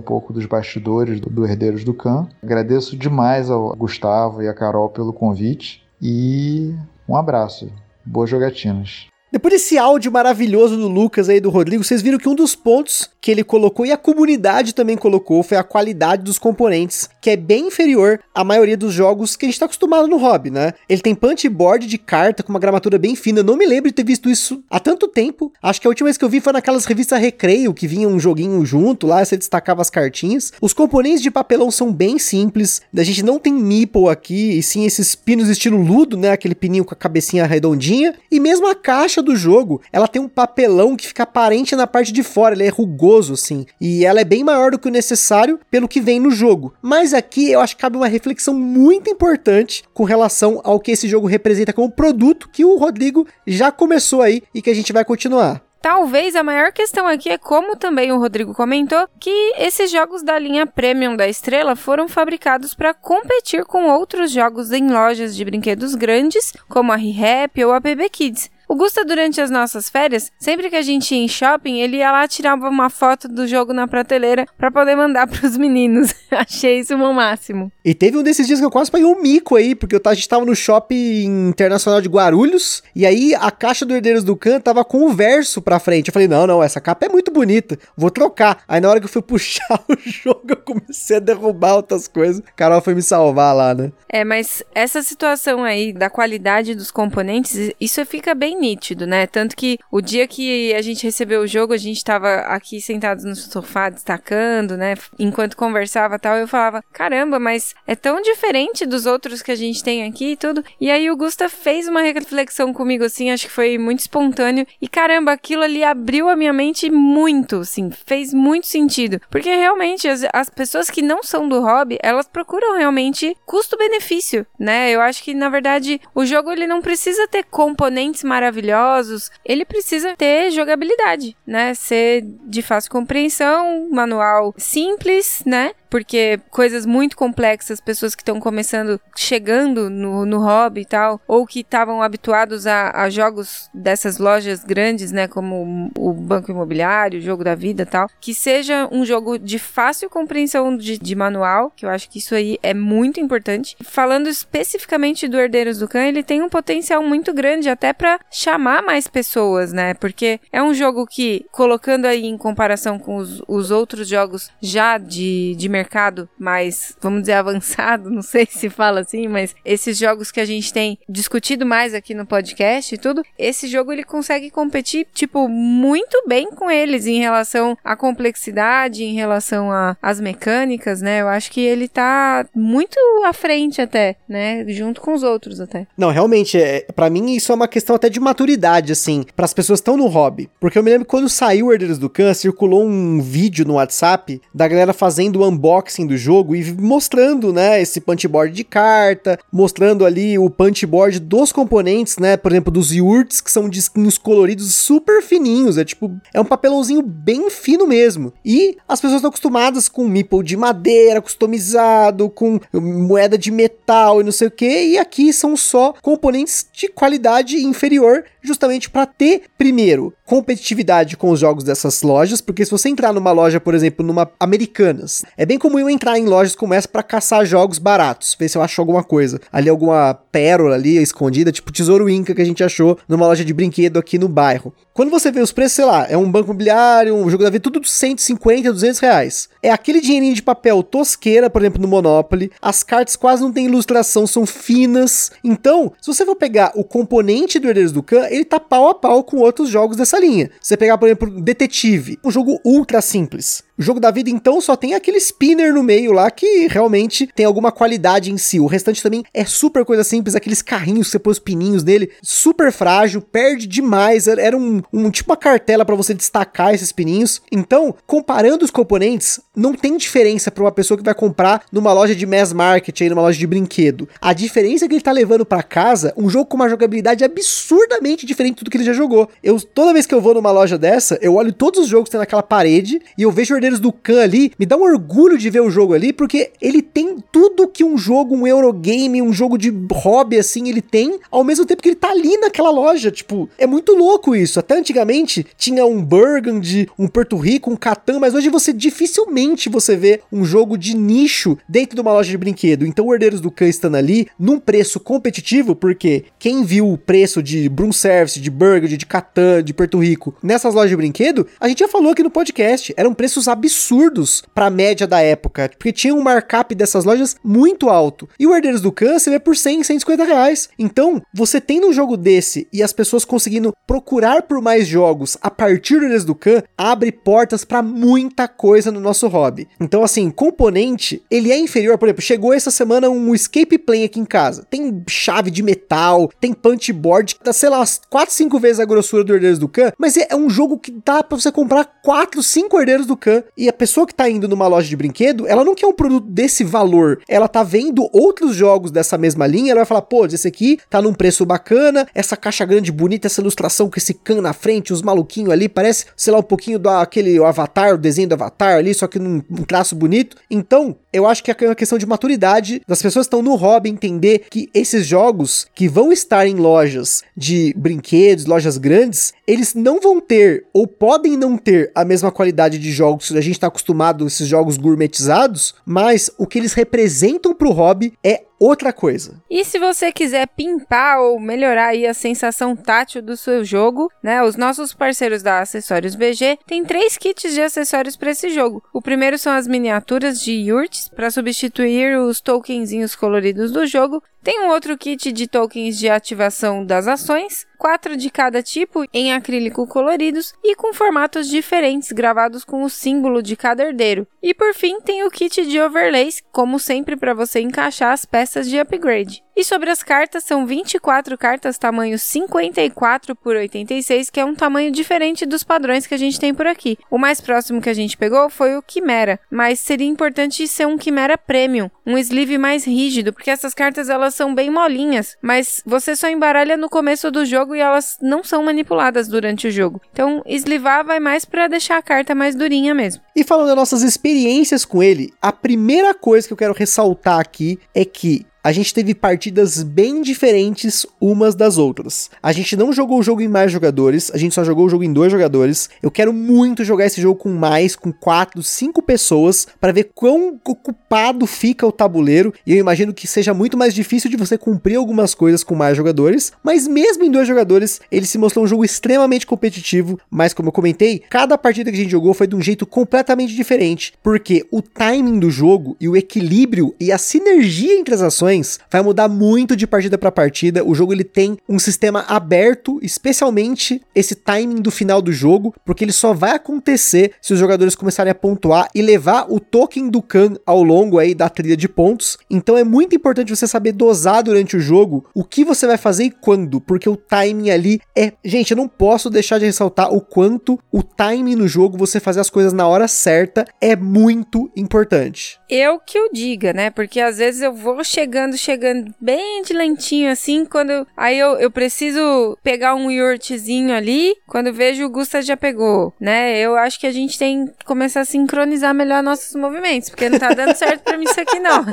pouco dos bastidores do, do Herdeiros do Khan. Agradeço demais ao Gustavo e à Carol pelo convite e um abraço. Boas jogatinas. Depois desse áudio maravilhoso do Lucas aí do Rodrigo, vocês viram que um dos pontos que ele colocou e a comunidade também colocou foi a qualidade dos componentes, que é bem inferior à maioria dos jogos que a gente tá acostumado no hobby, né? Ele tem punch board de carta com uma gramatura bem fina. Não me lembro de ter visto isso há tanto tempo. Acho que a última vez que eu vi foi naquelas revistas Recreio, que vinha um joguinho junto lá, você destacava as cartinhas. Os componentes de papelão são bem simples. A gente não tem meeple aqui, e sim esses pinos estilo ludo, né? Aquele pininho com a cabecinha redondinha. E mesmo a caixa do jogo, ela tem um papelão que fica aparente na parte de fora, ele é rugoso assim, e ela é bem maior do que o necessário pelo que vem no jogo. Mas aqui eu acho que cabe uma reflexão muito importante com relação ao que esse jogo representa como produto que o Rodrigo já começou aí e que a gente vai continuar. Talvez a maior questão aqui é como também o Rodrigo comentou que esses jogos da linha Premium da Estrela foram fabricados para competir com outros jogos em lojas de brinquedos grandes, como a ReHap ou a PB Kids. O Gusta, durante as nossas férias, sempre que a gente ia em shopping, ele ia lá tirava uma foto do jogo na prateleira para poder mandar pros meninos. Achei isso o máximo. E teve um desses dias que eu quase peguei um mico aí, porque eu, a gente tava no shopping internacional de Guarulhos, e aí a caixa do Herdeiros do Khan tava com o verso pra frente. Eu falei, não, não, essa capa é muito bonita, vou trocar. Aí na hora que eu fui puxar o jogo, eu comecei a derrubar outras coisas. Carol foi me salvar lá, né? É, mas essa situação aí da qualidade dos componentes, isso fica bem nítido, né? Tanto que o dia que a gente recebeu o jogo, a gente tava aqui sentados no sofá destacando, né? Enquanto conversava tal, eu falava: caramba, mas é tão diferente dos outros que a gente tem aqui e tudo. E aí o Gusta fez uma reflexão comigo, assim, acho que foi muito espontâneo. E caramba, aquilo ali abriu a minha mente muito, assim, fez muito sentido. Porque realmente as, as pessoas que não são do hobby, elas procuram realmente custo-benefício, né? Eu acho que na verdade o jogo ele não precisa ter componentes maravilhosos maravilhosos, ele precisa ter jogabilidade, né? Ser de fácil compreensão, manual simples, né? Porque coisas muito complexas, pessoas que estão começando, chegando no, no hobby e tal, ou que estavam habituados a, a, jogos dessas lojas grandes, né, como o Banco Imobiliário, o Jogo da Vida e tal, que seja um jogo de fácil compreensão de, de, manual, que eu acho que isso aí é muito importante. Falando especificamente do Herdeiros do Khan, ele tem um potencial muito grande até para chamar mais pessoas, né, porque é um jogo que, colocando aí em comparação com os, os outros jogos já de, de mercado, mercado mais, vamos dizer, avançado, não sei se fala assim, mas esses jogos que a gente tem discutido mais aqui no podcast e tudo, esse jogo ele consegue competir, tipo, muito bem com eles em relação à complexidade, em relação às mecânicas, né? Eu acho que ele tá muito à frente até, né? Junto com os outros até. Não, realmente, é, para mim isso é uma questão até de maturidade, assim, para as pessoas que estão no hobby. Porque eu me lembro quando saiu Herdeiros do Khan, circulou um vídeo no WhatsApp da galera fazendo o unboxing unboxing do jogo e mostrando, né, esse punchboard de carta, mostrando ali o punchboard dos componentes, né, por exemplo, dos yurts, que são disquinhos coloridos super fininhos, é tipo, é um papelãozinho bem fino mesmo. E as pessoas estão acostumadas com meeple de madeira, customizado, com moeda de metal e não sei o que, e aqui são só componentes de qualidade inferior, justamente para ter, primeiro, competitividade com os jogos dessas lojas, porque se você entrar numa loja, por exemplo, numa Americanas, é bem comum eu entrar em lojas como essa para caçar jogos baratos, ver se eu acho alguma coisa. Ali alguma pérola ali escondida, tipo Tesouro Inca que a gente achou numa loja de brinquedo aqui no bairro. Quando você vê os preços, sei lá, é um banco imobiliário, um jogo da vida, tudo 150, 200 reais. É aquele dinheirinho de papel tosqueira, por exemplo, no Monopoly. As cartas quase não tem ilustração, são finas. Então, se você for pegar o componente do Herdeiros do Khan, ele tá pau a pau com outros jogos dessa linha. Você pegar, por exemplo, Detetive, um jogo ultra simples. O jogo da vida, então, só tem aqueles pinos spinner no meio lá que realmente tem alguma qualidade em si. O restante também é super coisa simples, aqueles carrinhos que você põe os pininhos nele, super frágil, perde demais. Era um, um tipo uma cartela para você destacar esses pininhos. Então, comparando os componentes, não tem diferença para uma pessoa que vai comprar numa loja de mass market, aí numa loja de brinquedo. A diferença é que ele tá levando para casa um jogo com uma jogabilidade absurdamente diferente tudo que ele já jogou. Eu toda vez que eu vou numa loja dessa, eu olho todos os jogos que tem naquela parede e eu vejo Herdeiros do Khan ali, me dá um orgulho de ver o jogo ali, porque ele tem tudo que um jogo, um Eurogame, um jogo de hobby assim, ele tem, ao mesmo tempo que ele tá ali naquela loja, tipo, é muito louco isso. Até antigamente tinha um Burgundy, um Porto Rico, um Catan, mas hoje você dificilmente você vê um jogo de nicho dentro de uma loja de brinquedo. Então o Herdeiros do Khan estando ali num preço competitivo, porque quem viu o preço de Broom Service, de Burgundy, de Catan, de Porto Rico nessas lojas de brinquedo, a gente já falou aqui no podcast, eram preços absurdos para a média da época, porque tinha um markup dessas lojas muito alto. E o Herdeiros do você vê por 100, 150 reais. Então, você tendo um jogo desse e as pessoas conseguindo procurar por mais jogos a partir do Herdeiros do Khan, abre portas para muita coisa no nosso hobby. Então, assim, componente, ele é inferior, por exemplo, chegou essa semana um Escape Plane aqui em casa. Tem chave de metal, tem punch board, tá, sei lá, 4, 5 vezes a grossura do Herdeiros do Khan, mas é, é um jogo que dá para você comprar 4, 5 Herdeiros do Khan. E a pessoa que tá indo numa loja de brinquedo, ela não quer um produto desse valor. Ela tá vendo outros jogos dessa mesma linha, ela vai falar, pô, esse aqui tá num preço bacana, essa caixa grande bonita, essa ilustração com esse can na frente, os maluquinhos ali, parece, sei lá, um pouquinho do aquele Avatar, o desenho do Avatar ali, só que num um traço bonito. Então, eu acho que é uma questão de maturidade das pessoas que estão no hobby entender que esses jogos que vão estar em lojas de brinquedos, lojas grandes, eles não vão ter ou podem não ter a mesma qualidade de jogos que a gente está acostumado, esses jogos gourmetizados, mas o que eles representam para o hobby é outra coisa. E se você quiser pimpar ou melhorar aí a sensação tátil do seu jogo, né? Os nossos parceiros da Acessórios BG têm três kits de acessórios para esse jogo. O primeiro são as miniaturas de yurts para substituir os tokenzinhos coloridos do jogo. Tem um outro kit de tokens de ativação das ações, quatro de cada tipo em acrílico coloridos e com formatos diferentes gravados com o símbolo de cada herdeiro. E por fim, tem o kit de overlays, como sempre para você encaixar as peças de upgrade. E sobre as cartas, são 24 cartas tamanho 54 por 86, que é um tamanho diferente dos padrões que a gente tem por aqui. O mais próximo que a gente pegou foi o Quimera, mas seria importante ser um Quimera Premium, um sleeve mais rígido, porque essas cartas elas são bem molinhas, mas você só embaralha no começo do jogo e elas não são manipuladas durante o jogo. Então, eslivar vai mais para deixar a carta mais durinha mesmo. E falando das nossas experiências com ele, a primeira coisa que eu quero ressaltar aqui é que a gente teve partidas bem diferentes umas das outras. A gente não jogou o jogo em mais jogadores, a gente só jogou o jogo em dois jogadores. Eu quero muito jogar esse jogo com mais, com quatro, cinco pessoas, para ver quão ocupado fica o tabuleiro. E eu imagino que seja muito mais difícil de você cumprir algumas coisas com mais jogadores. Mas mesmo em dois jogadores, ele se mostrou um jogo extremamente competitivo. Mas como eu comentei, cada partida que a gente jogou foi de um jeito completamente diferente, porque o timing do jogo e o equilíbrio e a sinergia entre as ações vai mudar muito de partida para partida. O jogo ele tem um sistema aberto, especialmente esse timing do final do jogo, porque ele só vai acontecer se os jogadores começarem a pontuar e levar o token do Khan ao longo aí da trilha de pontos. Então é muito importante você saber dosar durante o jogo o que você vai fazer e quando, porque o timing ali é, gente, eu não posso deixar de ressaltar o quanto o timing no jogo, você fazer as coisas na hora certa é muito importante. Eu que o diga, né? Porque às vezes eu vou chegando chegando, chegando bem de lentinho assim, quando aí eu, eu preciso pegar um yurtzinho ali, quando vejo o Gusta já pegou, né? Eu acho que a gente tem que começar a sincronizar melhor nossos movimentos, porque não tá dando certo para mim isso aqui não.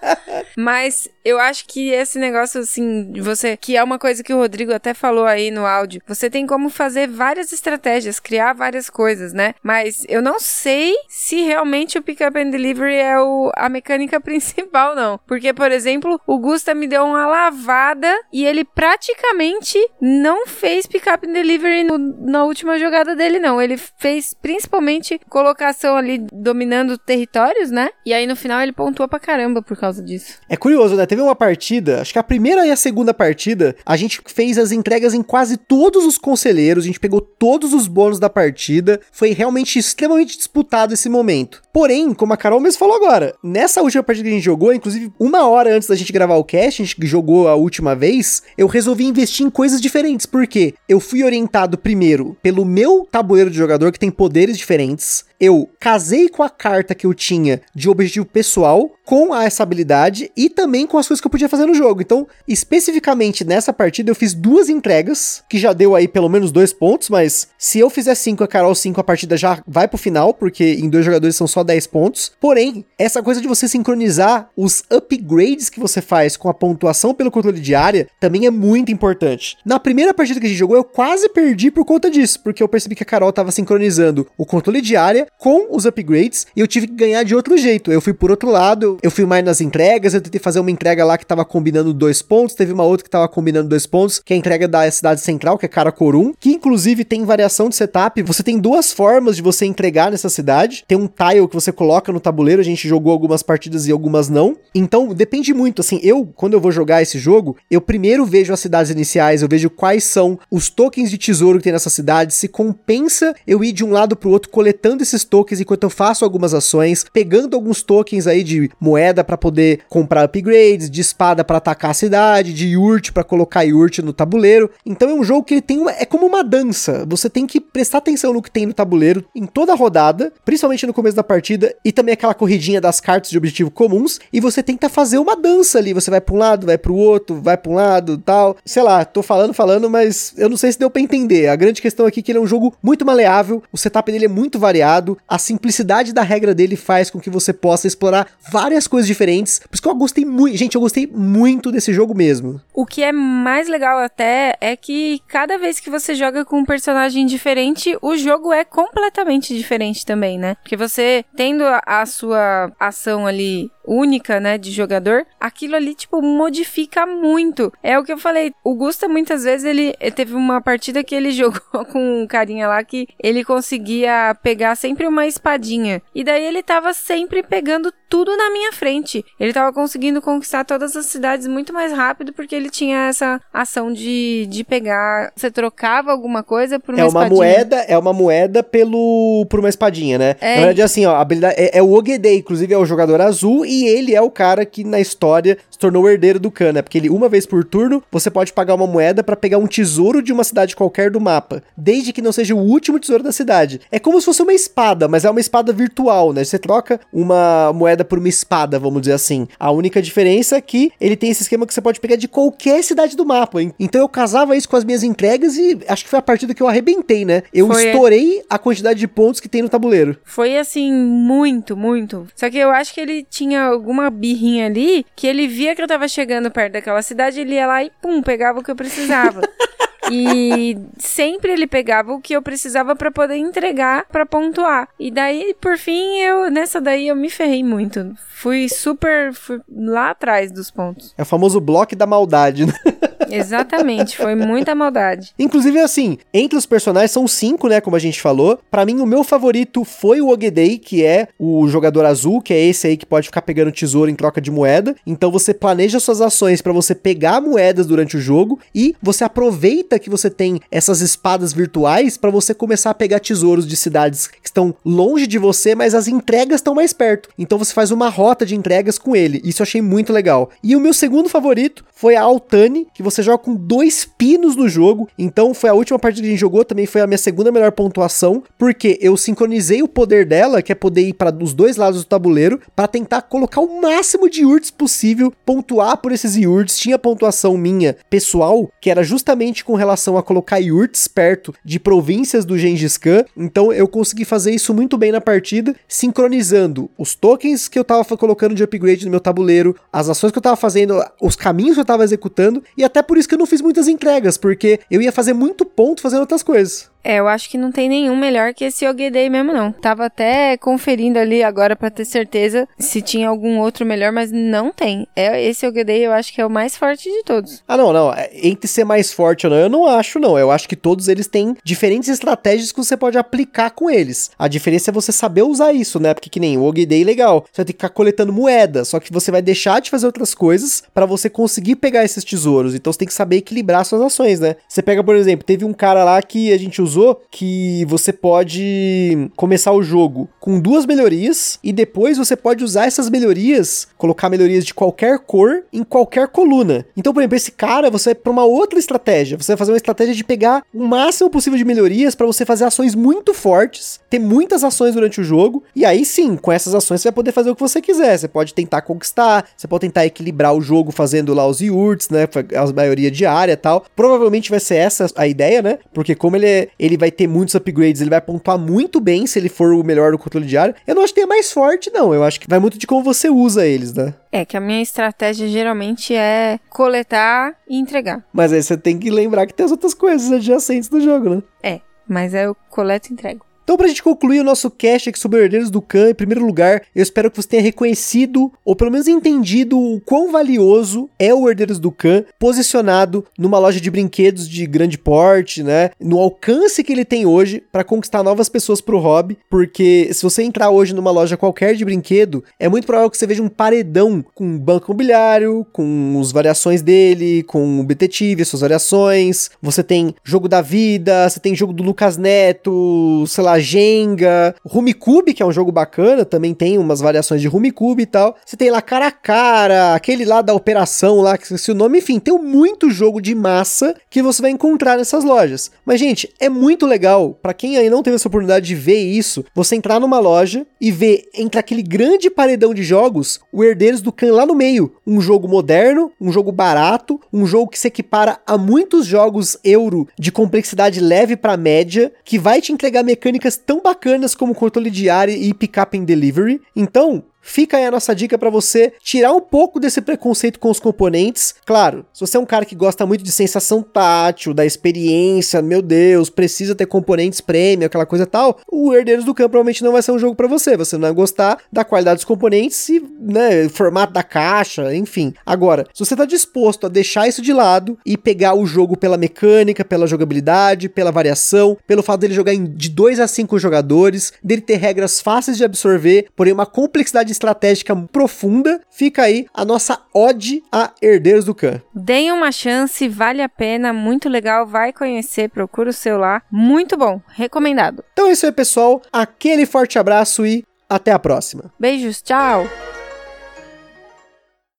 Mas eu acho que esse negócio assim, você, que é uma coisa que o Rodrigo até falou aí no áudio, você tem como fazer várias estratégias, criar várias coisas, né? Mas eu não sei se realmente o pick up and delivery é o, a mecânica principal não, porque por exemplo, exemplo, o Gusta me deu uma lavada e ele praticamente não fez pick-up and delivery no, na última jogada dele, não. Ele fez principalmente colocação ali dominando territórios, né? E aí no final ele pontuou pra caramba por causa disso. É curioso, né? Teve uma partida, acho que a primeira e a segunda partida, a gente fez as entregas em quase todos os conselheiros, a gente pegou todos os bônus da partida. Foi realmente extremamente disputado esse momento. Porém, como a Carol mesmo falou agora, nessa última partida que a gente jogou, inclusive uma hora antes da gente gravar o cast, a gente jogou a última vez, eu resolvi investir em coisas diferentes. porque Eu fui orientado primeiro pelo meu tabuleiro de jogador, que tem poderes diferentes eu casei com a carta que eu tinha de objetivo pessoal com essa habilidade e também com as coisas que eu podia fazer no jogo. Então, especificamente nessa partida, eu fiz duas entregas, que já deu aí pelo menos dois pontos, mas se eu fizer cinco, a Carol cinco, a partida já vai pro final, porque em dois jogadores são só 10 pontos. Porém, essa coisa de você sincronizar os upgrades que você faz com a pontuação pelo controle de área também é muito importante. Na primeira partida que a gente jogou, eu quase perdi por conta disso, porque eu percebi que a Carol tava sincronizando o controle de área com os upgrades e eu tive que ganhar de outro jeito. Eu fui por outro lado, eu fui mais nas entregas, eu tentei fazer uma entrega lá que tava combinando dois pontos, teve uma outra que tava combinando dois pontos, que é a entrega da cidade central, que é Karakorum, que inclusive tem variação de setup. Você tem duas formas de você entregar nessa cidade. Tem um tile que você coloca no tabuleiro, a gente jogou algumas partidas e algumas não. Então, depende muito, assim, eu, quando eu vou jogar esse jogo, eu primeiro vejo as cidades iniciais, eu vejo quais são os tokens de tesouro que tem nessa cidade, se compensa eu ir de um lado pro outro coletando esses tokens enquanto eu faço algumas ações, pegando alguns tokens aí de moeda para poder comprar upgrades, de espada para atacar a cidade, de yurt para colocar yurt no tabuleiro. Então é um jogo que ele tem uma, é como uma dança. Você tem que prestar atenção no que tem no tabuleiro em toda a rodada, principalmente no começo da partida e também aquela corridinha das cartas de objetivo comuns e você tenta fazer uma dança ali, você vai para um lado, vai para o outro, vai para um lado, tal. Sei lá, tô falando, falando, mas eu não sei se deu para entender. A grande questão aqui é que ele é um jogo muito maleável, o setup dele é muito variado, a simplicidade da regra dele faz com que você possa explorar várias coisas diferentes. Por isso que eu gostei muito. Gente, eu gostei muito desse jogo mesmo. O que é mais legal até é que cada vez que você joga com um personagem diferente, o jogo é completamente diferente também, né? Porque você tendo a, a sua ação ali única, né, de jogador, aquilo ali, tipo, modifica muito. É o que eu falei, o Gusta muitas vezes ele teve uma partida que ele jogou com um carinha lá que ele conseguia pegar sempre uma espadinha. E daí ele tava sempre pegando tudo na minha frente. Ele tava conseguindo conquistar todas as cidades muito mais rápido porque ele tinha essa ação de, de pegar. Você trocava alguma coisa por uma é uma espadinha. moeda É uma moeda pelo por uma espadinha, né? É. Na verdade, assim, ó, habilidade, é, é o Ogedei, inclusive é o jogador azul e ele é o cara que na história se tornou o herdeiro do Khan, né? Porque ele, uma vez por turno, você pode pagar uma moeda para pegar um tesouro de uma cidade qualquer do mapa, desde que não seja o último tesouro da cidade. É como se fosse uma espada, mas é uma espada virtual, né? Você troca uma moeda por uma espada, vamos dizer assim. A única diferença é que ele tem esse esquema que você pode pegar de qualquer cidade do mapa. hein? Então eu casava isso com as minhas entregas e acho que foi a partida que eu arrebentei, né? Eu Foi. estourei a quantidade de pontos que tem no tabuleiro. Foi assim, muito, muito. Só que eu acho que ele tinha alguma birrinha ali que ele via que eu tava chegando perto daquela cidade, ele ia lá e pum, pegava o que eu precisava. E sempre ele pegava o que eu precisava pra poder entregar pra pontuar. E daí, por fim, eu nessa daí eu me ferrei muito. Fui super fui lá atrás dos pontos. É o famoso bloco da maldade, né? Exatamente, foi muita maldade. Inclusive, assim, entre os personagens são cinco, né? Como a gente falou. Pra mim, o meu favorito foi o Ogedei, que é o jogador azul, que é esse aí que pode ficar pegando tesouro em troca de moeda. Então você planeja suas ações pra você pegar moedas durante o jogo e você aproveita que você tem essas espadas virtuais pra você começar a pegar tesouros de cidades que estão longe de você, mas as entregas estão mais perto. Então você faz uma rota de entregas com ele. Isso eu achei muito legal. E o meu segundo favorito foi a Altani, que você joga com dois pinos no jogo. Então foi a última partida que a gente jogou, também foi a minha segunda melhor pontuação, porque eu sincronizei o poder dela, que é poder ir para os dois lados do tabuleiro, para tentar colocar o máximo de yurts possível, pontuar por esses yurts. Tinha pontuação minha pessoal, que era justamente com relação a colocar yurts perto de províncias do Gengis Khan. Então eu consegui fazer isso muito bem na partida, sincronizando os tokens que eu tava colocando de upgrade no meu tabuleiro, as ações que eu tava fazendo, os caminhos que eu tava executando, e até por isso que eu não fiz muitas entregas, porque eu ia fazer muito ponto fazendo outras coisas. É, eu acho que não tem nenhum melhor que esse Ogedei mesmo, não. Tava até conferindo ali agora pra ter certeza se tinha algum outro melhor, mas não tem. É esse Ogedei eu acho que é o mais forte de todos. Ah, não, não. é, Entre ser mais forte ou não, eu não acho, não. Eu acho que todos eles têm diferentes estratégias que você pode aplicar com eles. A diferença é você saber usar isso, né? Porque que nem o Ogedei, legal. Você vai ter que ficar coletando moeda, só que você vai deixar de fazer outras coisas pra você conseguir pegar esses tesouros. Então você tem que saber equilibrar suas ações, né? Você pega, por exemplo, teve um cara lá que a gente usou usou que você pode começar o jogo com duas melhorias e depois você pode usar essas melhorias, colocar melhorias de qualquer cor em qualquer coluna. Então, por exemplo, esse cara, você vai para uma outra estratégia. Você vai fazer uma estratégia de pegar o máximo possível de melhorias para você fazer ações muito fortes, ter muitas ações durante o jogo, e aí sim, com essas ações você vai poder fazer o que você quiser. Você pode tentar conquistar, você pode tentar equilibrar o jogo fazendo lá os yurts, né, a maioria diária e tal. Provavelmente vai ser essa a ideia, né? Porque como ele, é, ele vai ter muitos upgrades, ele vai pontuar muito bem se ele for o melhor do controle diário. Eu não acho que é mais forte, não. Eu acho que vai muito de como você usa eles, né? É que a minha estratégia geralmente é coletar e entregar. Mas aí você tem que lembrar que tem as outras coisas adjacentes do jogo, né? É, mas eu coleto e entrego. Então, pra gente concluir o nosso cast aqui sobre Herdeiros do Khan, em primeiro lugar, eu espero que você tenha reconhecido, ou pelo menos entendido, o quão valioso é o Herdeiros do Khan, posicionado numa loja de brinquedos de grande porte, né? No alcance que ele tem hoje para conquistar novas pessoas pro hobby, porque se você entrar hoje numa loja qualquer de brinquedo, é muito provável que você veja um paredão com banco imobiliário, com as variações dele, com o detetive, as suas variações. Você tem jogo da vida, você tem jogo do Lucas Neto, sei lá, Jenga, Rumicube, que é um jogo bacana, também tem umas variações de Rumicube e tal. Você tem lá Cara a Cara, aquele lá da operação lá, que esqueci o nome, enfim, tem muito jogo de massa que você vai encontrar nessas lojas. Mas, gente, é muito legal, para quem aí não teve essa oportunidade de ver isso, você entrar numa loja e ver entre aquele grande paredão de jogos, o Herdeiros do Khan lá no meio. Um jogo moderno, um jogo barato, um jogo que se equipara a muitos jogos euro de complexidade leve para média, que vai te entregar mecânicas tão bacanas como controle de área e pick-up and delivery. Então, Fica aí a nossa dica para você tirar um pouco desse preconceito com os componentes. Claro, se você é um cara que gosta muito de sensação tátil, da experiência, meu Deus, precisa ter componentes premium, aquela coisa tal, o Herdeiros do Campo provavelmente não vai ser um jogo para você. Você não vai gostar da qualidade dos componentes e, né, formato da caixa, enfim. Agora, se você tá disposto a deixar isso de lado e pegar o jogo pela mecânica, pela jogabilidade, pela variação, pelo fato dele jogar de 2 a 5 jogadores, dele ter regras fáceis de absorver, porém uma complexidade estratégica profunda, fica aí a nossa ode a Herdeiros do Khan. Deem uma chance, vale a pena, muito legal, vai conhecer, procura o seu lá, muito bom, recomendado. Então é isso aí, pessoal. Aquele forte abraço e até a próxima. Beijos, tchau!